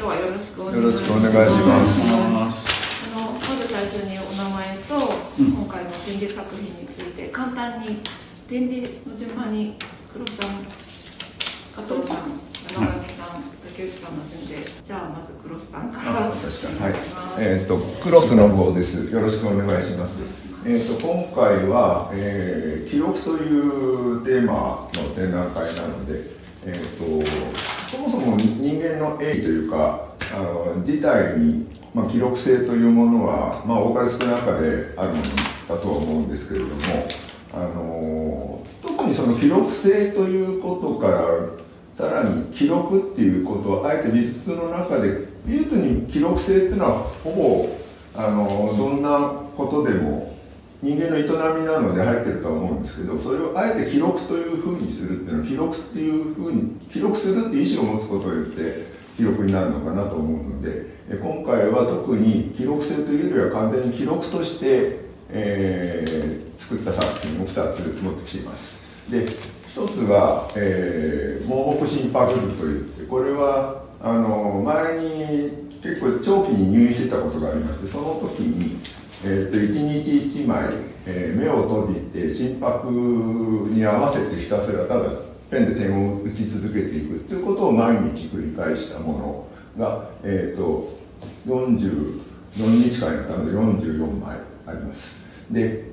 今日はよろしくお願いよろしくお願いしますあのまず最初にお名前と、今回の展示作品について簡単に展示の順番に黒さん加藤さん長上さん、竹内さんの順でじゃあまずクロスさんから。はいお願いします。えっ、とクロスの号ですよろしくお願いしますえっ、と今回は、えー記録というテーマの展覧会なのでえっ、とそもそも人間の栄というかあの自体に、まあ、記録性というものは、まあ、多かれ少なかれあるものだとは思うんですけれどもあの特にその記録性ということからさらに記録っていうことをあえて美術の中で美術に記録性っていうのはほぼあのどんなことでも人間の営みなので入ってるとは思うんですけどそれをあえて記録というふうにするっていうのは記録っていうふうに記録するっていう意思を持つことによって記録になるのかなと思うので今回は特に記録性というよりは完全に記録として、えー作った作品を2つ持ってきています。で一つは、えー、盲目心拍図といってこれはあの前に結構長期に入院してたことがありましてその時に、えー、と1日1枚、えー目を閉じて心拍に合わせてひたすらただペンで点を打ち続けていくということを毎日繰り返したものが、えー、と44日間やったので44枚あります。で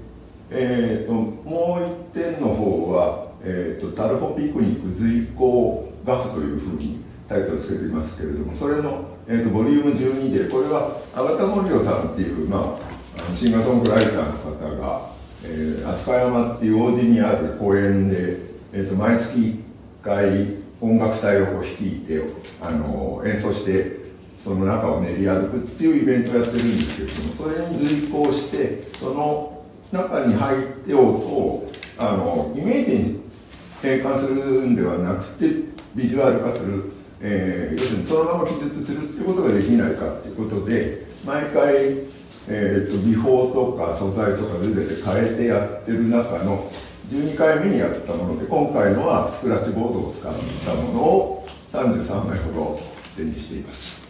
えー、ともう一点の方は、えーと「タルホピクニック随行画譜」というふうにタイトルをつけていますけれどもそれの、えー、とボリューム12でこれは永田森夫さんっていう、まあ、あのシンガーソングライターの方が、えー、飛鳥山っていう王子にある公園で、えー、と毎月1回音楽隊を率いてあの演奏してその中を練り歩くっていうイベントをやってるんですけれどもそれに随行してその中に入って音をあのイメージに変換するんではなくてビジュアル化する、えー要するにそのまま記述するっていうことができないかっていうことで毎回、えー、と技法とか素材とか全て変えてやってる中の12回目にやったもので今回のはスクラッチボードを使ったものを33枚ほど展示しています。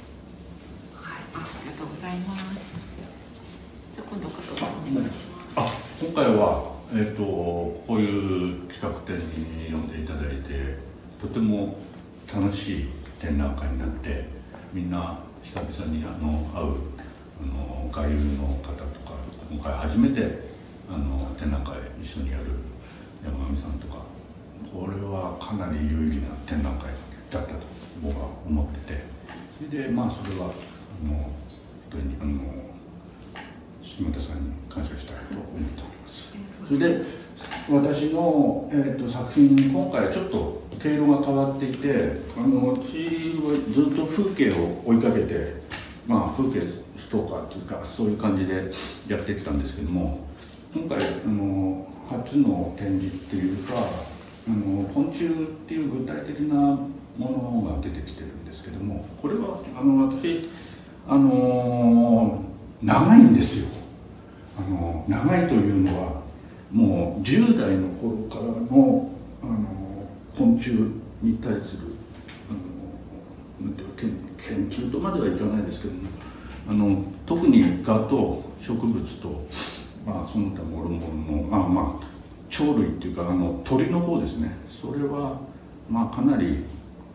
はい、ありがとうございます。じゃあ今度加藤さんお願いします。あ今回は、えー、とこういう企画展に読んでいただいてとても楽しい展覧会になってみんな久々にあの会うあの外遊の方とか今回初めてあの展覧会一緒にやる山上さんとかこれはかなり有意義な展覧会だったと僕は思っててそれでまあそれはあの本当にあの島田さんに感謝したいと思っております。それで私の、えー、と作品今回ちょっと毛色が変わっていてあの私はずっと風景を追いかけて、まあ、風景ストーカーというかそういう感じでやってきたんですけども今回あの初の展示っていうかあの昆虫っていう具体的なものが出てきてるんですけどもこれはあの私あの長いんですよ。あの長いというのはもう10代の頃からのあの昆虫に対するあの研究とまではいかないですけどもあの特に蛾と植物と、まあ、その他もろもろのあまあ鳥類っていうかあの鳥の方ですね。それはまあかなり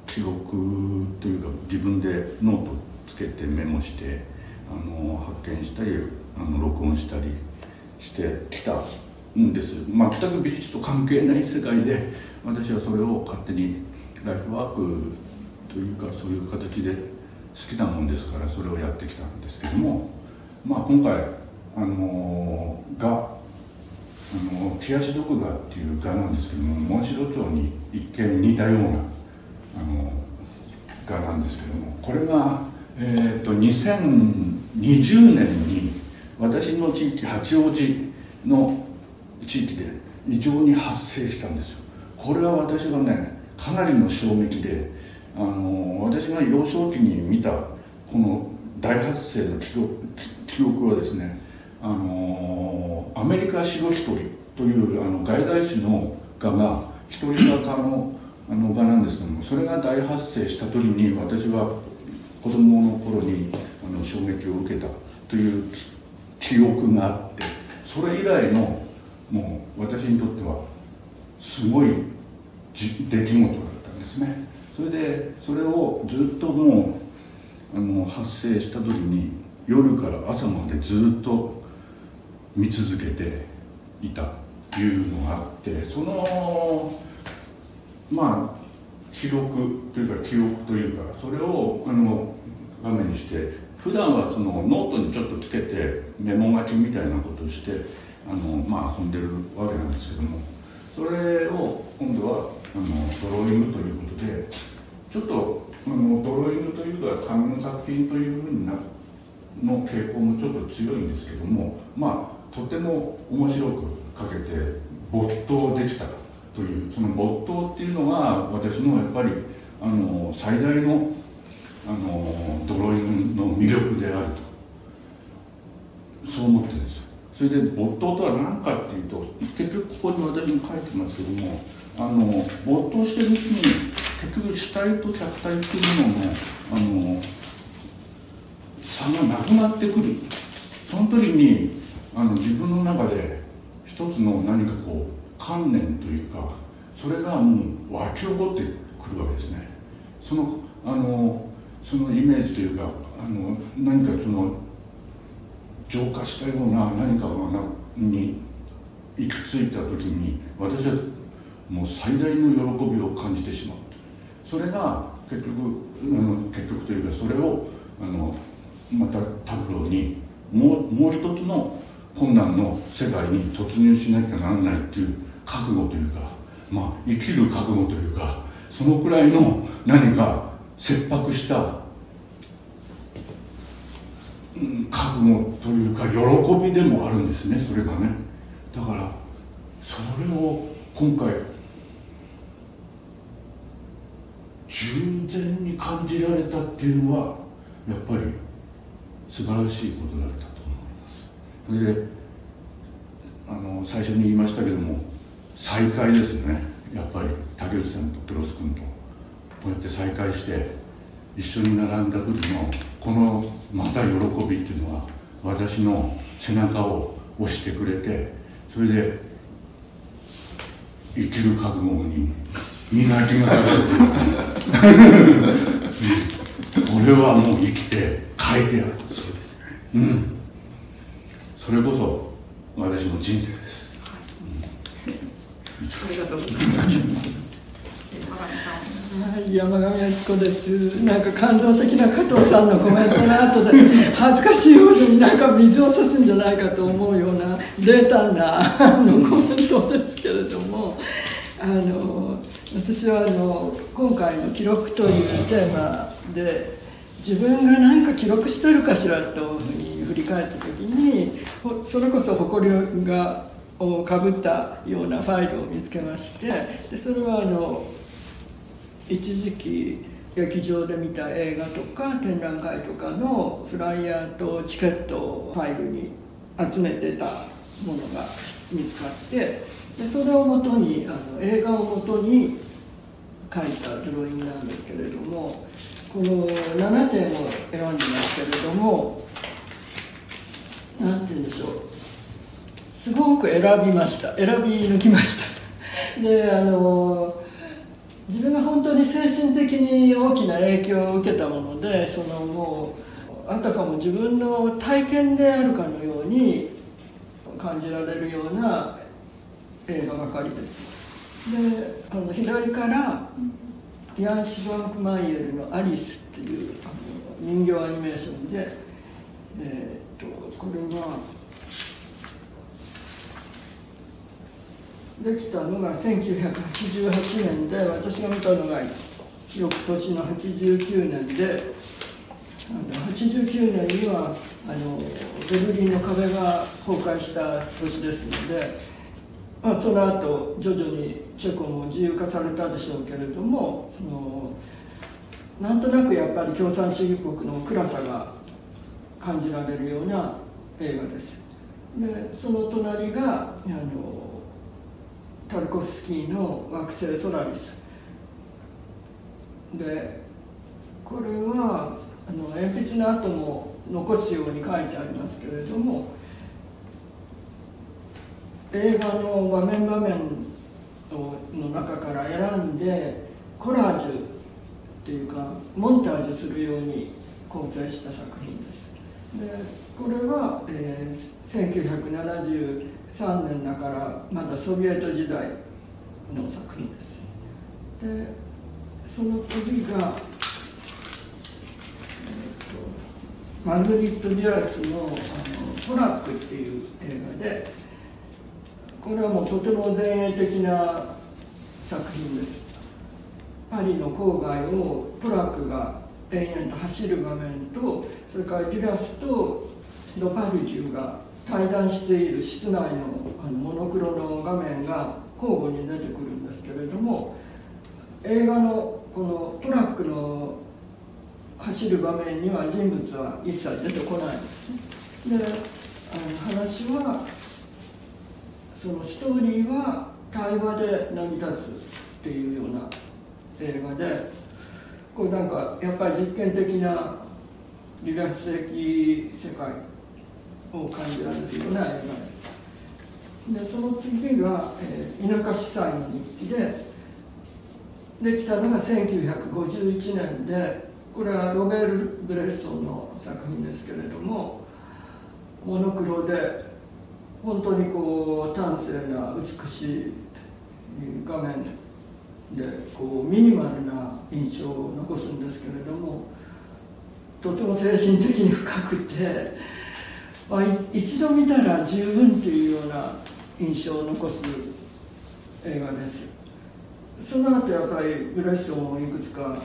記録というか自分でノートつけてメモしてあの発見したりあの録音したりしてきたんです。全く美術と関係ない世界で私はそれを勝手にライフワークというかそういう形できなもんですからそれをやってきたんですけどもまあ今回あのがあの冷やし毒蛾っていう蛾なんですけどもモンシロチョウに一見似たようなあの蛾なんですけどもこれが、えー、と2020年に私の地域八王子の地域で異常に発生したんですよ。これは私がねかなりの衝撃であの私が幼少期に見たこの大発生の記憶はですねあのアメリカシロヒトリというあの外来種の蛾が一人型のあの蛾なんですけどもそれが大発生した時に私は子供の頃にあの衝撃を受けたという記憶があってそれ以来のもう私にとってはすごい出来事だったんですね。それでそれをずっともうあの発生した時に夜から朝までずっと見続けていたというのがあってそのまあ記録というか記憶というかそれをあの画面にして普段はそのノートにちょっとつけてメモ書きみたいなことをしてあの、まあ、遊んでるわけなんですけどもそれを今度はあのドローイングということでちょっとあのドローイングというか紙の作品というふうになの傾向もちょっと強いんですけどもまあとても面白く書けて没頭できたというその没頭っていうのが私のやっぱりあの最大のあのドローイングの魅力であると。そう思ってるんです。それで没頭とは何かっていうと結局ここに私も書いてますけどもあの没頭してるうちに結局主体と客体っていうののあの差がなくなってくる。その時にあの自分の中で一つの何かこう観念というかそれがもう湧き起こってくるわけですね。そのあのそのイメージというかあの何かその浄化したような何かがに行き着いた時に私はもう最大の喜びを感じてしまう。それが結局あの結局というかそれをあのまた拓郎にもうもう一つの困難の世界に突入しなきゃならないっていう覚悟というか、まあ、生きる覚悟というかそのくらいの何か切迫した、うん、覚悟というか喜びでもあるんですねそれがね。だからそれを今回従前に感じられたっていうのはやっぱり素晴らしいことだったと思います。それであの最初に言いましたけども再会ですね。やっぱり竹内さんとプロス君と。こうやって再会して一緒に並んだ時のこのまた喜びっていうのは私の背中を押してくれてそれで生きる覚悟に磨きがかかるこれはもう生きて変えてやる。そうですねうんそれこそ私の人生です。ありがとうございます。はい、山上敦子です。なんか感動的な加藤さんの。コメントの後で恥ずかしいほどになんか水を差すんじゃないかと思うような冷淡なあのコメントですけれども、あの私はあの今回の記録というテーマで自分が何か記録してるかしらというふうに振り返った時に、ほそれこそ誇りがをかぶったようなファイルを見つけまして、でそれはあの。一時期劇場で見た映画とか展覧会とかのフライヤーとチケットをファイルに集めてたものが見つかってでそれをもとにあの映画をもとに描いたドローイングなんですけれどもこの7点を選んでますけれども何て言うんでしょう。すごく選びました。選び抜きました。であの自分が本当に精神的に大きな影響を受けたものでそのもうあたかも自分の体験であるかのように感じられるような映画ばかりです。であの左からヤン・シュバンクマイエルの「アリス」っていうあの人形アニメーションで、えー、っとこれはできたのが1988年で私が見たのが翌年の89年で89年にはあのベルリンの壁が崩壊した年ですので、まあ、その後徐々にチェコも自由化されたでしょうけれどもそのなんとなくやっぱり共産主義国の暗さが感じられるような映画です。でその隣があのタルコフスキーの惑星ソラリスでこれはあの鉛筆の跡も残すように書いてありますけれども映画の場面場面の中から選んでコラージュっていうかモンタージュするように構成した作品です。でこれは、えー、1973年だからまだソビエト時代の作品です。でその次が、えー、マルリット・ディアスのあの「トラック」っていう映画でこれはもうとても前衛的な作品ですパリの郊外をトラックが延々と走る場面とそれからデュラスとドパルジュが対談している室内のあのモノクロの画面が交互に出てくるんですけれども映画のこのトラックの走る場面には人物は一切出てこないんですね。であの話はそのストーリーは対話で成り立つっていうような映画でこれなんかやっぱり実験的なリラス的世界を感じられるような映画です。でその次が、えー、田舎司祭の日記でできたのが1951年でこれはロベール・ブレッソンの作品ですけれどもモノクロで本当にこう端正な美しい画面でこうミニマルな印象を残すんですけれどもとても精神的に深くて、まあ、一度見たら十分というような印象を残す映画です。その後やっぱりブレッソンをいくつか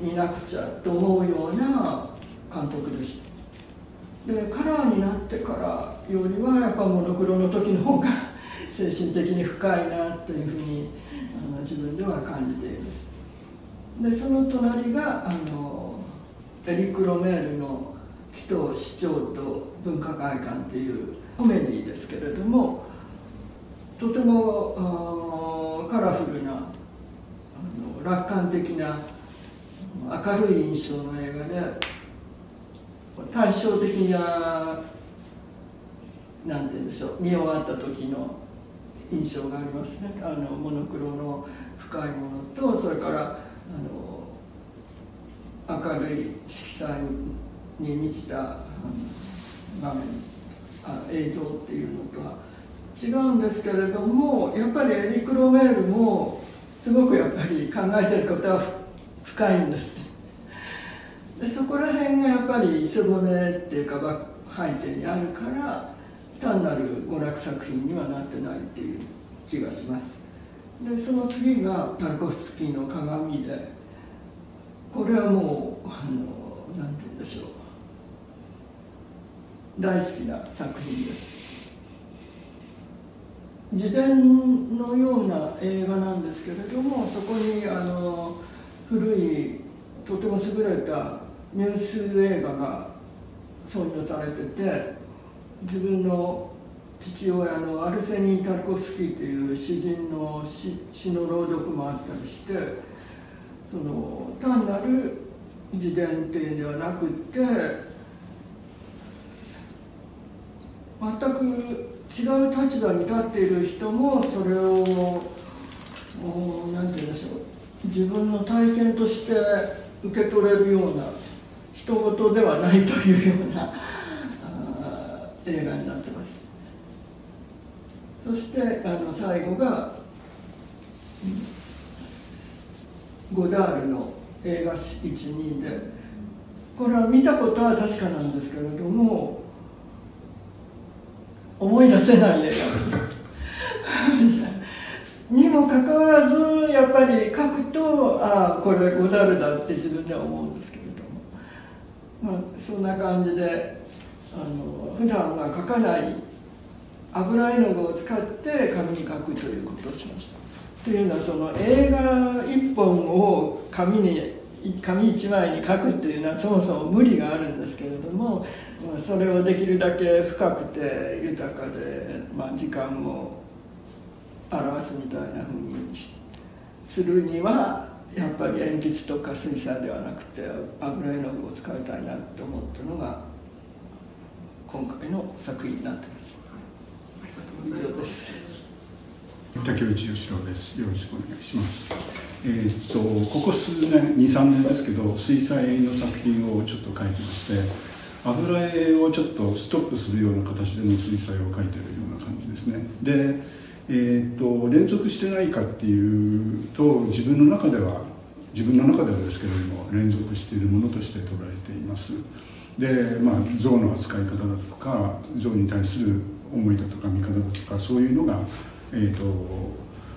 見なくちゃと思うような監督でした。でカラーになってからよりはやっぱモノクロの時の方が精神的に深いなというふうにあの自分では感じています。でその隣があのエリック・ロメールの「紀藤市長と文化会館」っていうコメディですけれどもとてもカラフルなあの楽観的な明るい印象の映画で対照的ななんて言うんでしょう。見終わった時の印象がありますね。あのモノクロの深いものとそれからあの明るい色彩に満ちた場面。あ映像っていうのとは違うんですけれどもやっぱりエリク・ロメールもすごくやっぱり考えてることは深いんですね。でそこら辺がやっぱり磯骨っていうか背景にあるから単なる娯楽作品にはなってないっていう気がします。でその次がタルコフスキーの鏡でこれはもうあのなんて言うんでしょう。大好きな作品です。自伝のような映画なんですけれどもそこにあの古いとても優れたニュース映画が挿入されてて自分の父親のアルセニー・タルコフスキーという詩人の詩の朗読もあったりしてその単なる自伝っていうんではなくって全く違う立場に立っている人もそれを何て言うんでしょう。自分の体験として受け取れるような人事ではないというような映画になってます。そしてあの最後がゴダールの映画12でこれは見たことは確かなんですけれども思い出せない映画です。にもかかわらずやっぱり書くとああこれゴダールだって自分では思うんですけど、まあ、そんな感じであの普段は書かない油絵の具を使って紙に書くということをしました。というのはその映画一本を紙に紙一枚に書くっていうのはそもそも無理があるんですけれどもそれをできるだけ深くて豊かで、まあ、時間を表すみたいなふうにするにはやっぱり鉛筆とか水彩ではなくて油絵の具を使いたいなって思ったのが今回の作品になってます以上です竹内義郎です。よろしくお願いします。えーっとここ数年2、3年ですけど水彩の作品をちょっと描いてまして油絵をちょっとストップするような形での水彩を描いてるような感じですね。で、えーと連続してないかっていうと自分の中では自分の中ではですけれども連続しているものとして捉えています。でまあ像の扱い方だとか像に対する思いだとか見方だとかそういうのがえー、と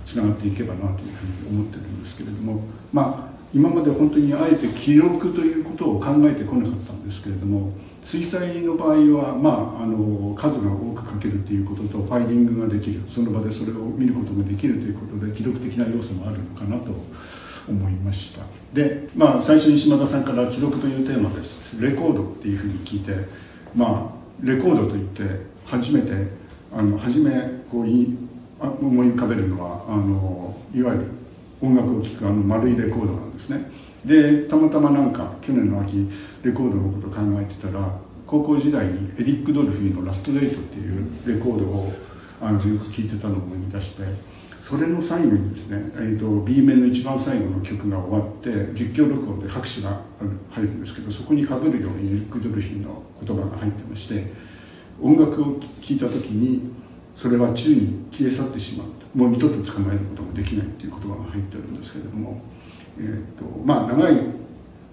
つながっていけばなというふうに思ってるんですけれどもまあ今まで本当にあえて記録ということを考えてこなかったんですけれども水彩の場合は、まあ、あの数が多く書けるということとファイリングができる。その場でそれを見ることができるということで記録的な要素もあるのかなと思いました。で、まあ、最初に島田さんから記録というテーマです。レコードっていうふうに聞いてまあレコードといって初めてあの初めこうい思い浮かべるのはあのいわゆる音楽を聴くあの丸いレコードなんですね。でたまたまなんか去年の秋レコードのこと考えてたら高校時代にエリック・ドルフィーの「ラストデート」っていうレコードをあのよく聴いてたのを思い出してそれの最後にですね、えー、と B 面の一番最後の曲が終わって実況録音で拍手が入るんですけどそこにかぶるようにエリック・ドルフィーの言葉が入ってまして音楽を聴いた時にそれは宙に消え去ってしまうもう二度と捕まえることができないっていう言葉が入ってるんですけれども、えーとまあ、長い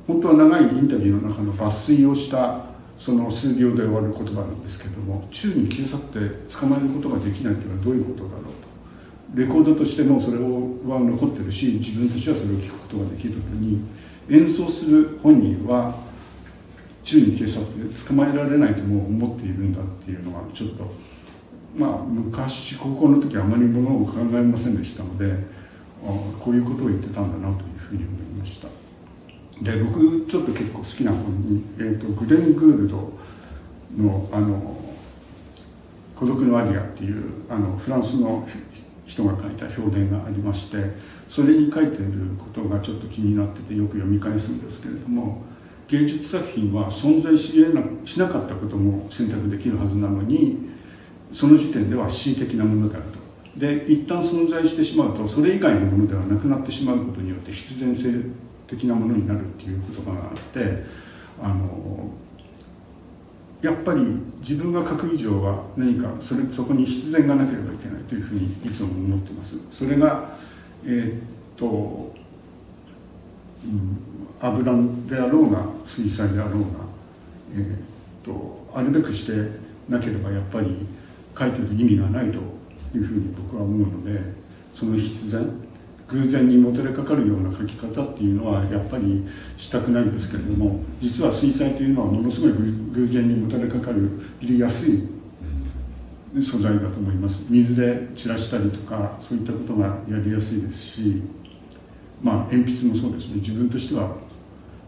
本当は長いインタビューの中の抜粋をしたその数秒で終わる言葉なんですけども宙に消え去って捕まえることができないというのはどういうことだろうと。レコードとしてもそれは残ってるし自分たちはそれを聞くことができるのに演奏する本人は宙に消え去って捕まえられないともう思っているんだっていうのはちょっとまあ昔高校の時あまりものを考えませんでしたのであこういうことを言ってたんだなと。ふうに思いましたで僕ちょっと結構好きな本に、えーと、グデン・グールドのあの「孤独のアリア」っていうあのフランスの人が書いた評伝がありましてそれに書いていることがちょっと気になっててよく読み返すんですけれども芸術作品は存在しなしなかったことも選択できるはずなのにその時点では恣意的なものであると。で一旦存在してしまうとそれ以外のものではなくなってしまうことによって必然性的なものになるっていう言葉があってあのやっぱり自分が書く以上は何かそれそこに必然がなければいけないというふうにいつも思ってます。それがえー、っと、うん、油であろうが水彩であろうが、えー、っとあるべくしてなければやっぱり書いてる意味がないというふうに僕は思うのでその必然偶然にもたれかかるような書き方っていうのはやっぱりしたくないんですけれども実は水彩というのはものすごい偶然にもたれかかる入れやすい素材だと思います。水で散らしたりとかそういったことがやりやすいですしまあ鉛筆もそうですね。自分としては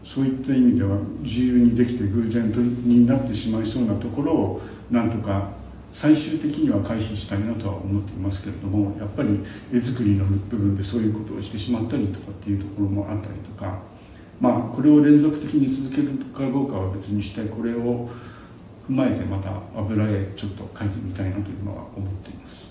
そういった意味では自由にできて偶然になってしまいそうなところをなんとか最終的には回避したいなとは思っていますけれどもやっぱり絵作りの部分でそういうことをしてしまったりとかっていうところもあったりとかまあこれを連続的に続けるかどうかは別にしてこれを踏まえてまた油絵ちょっと描いてみたいなというのは思っています。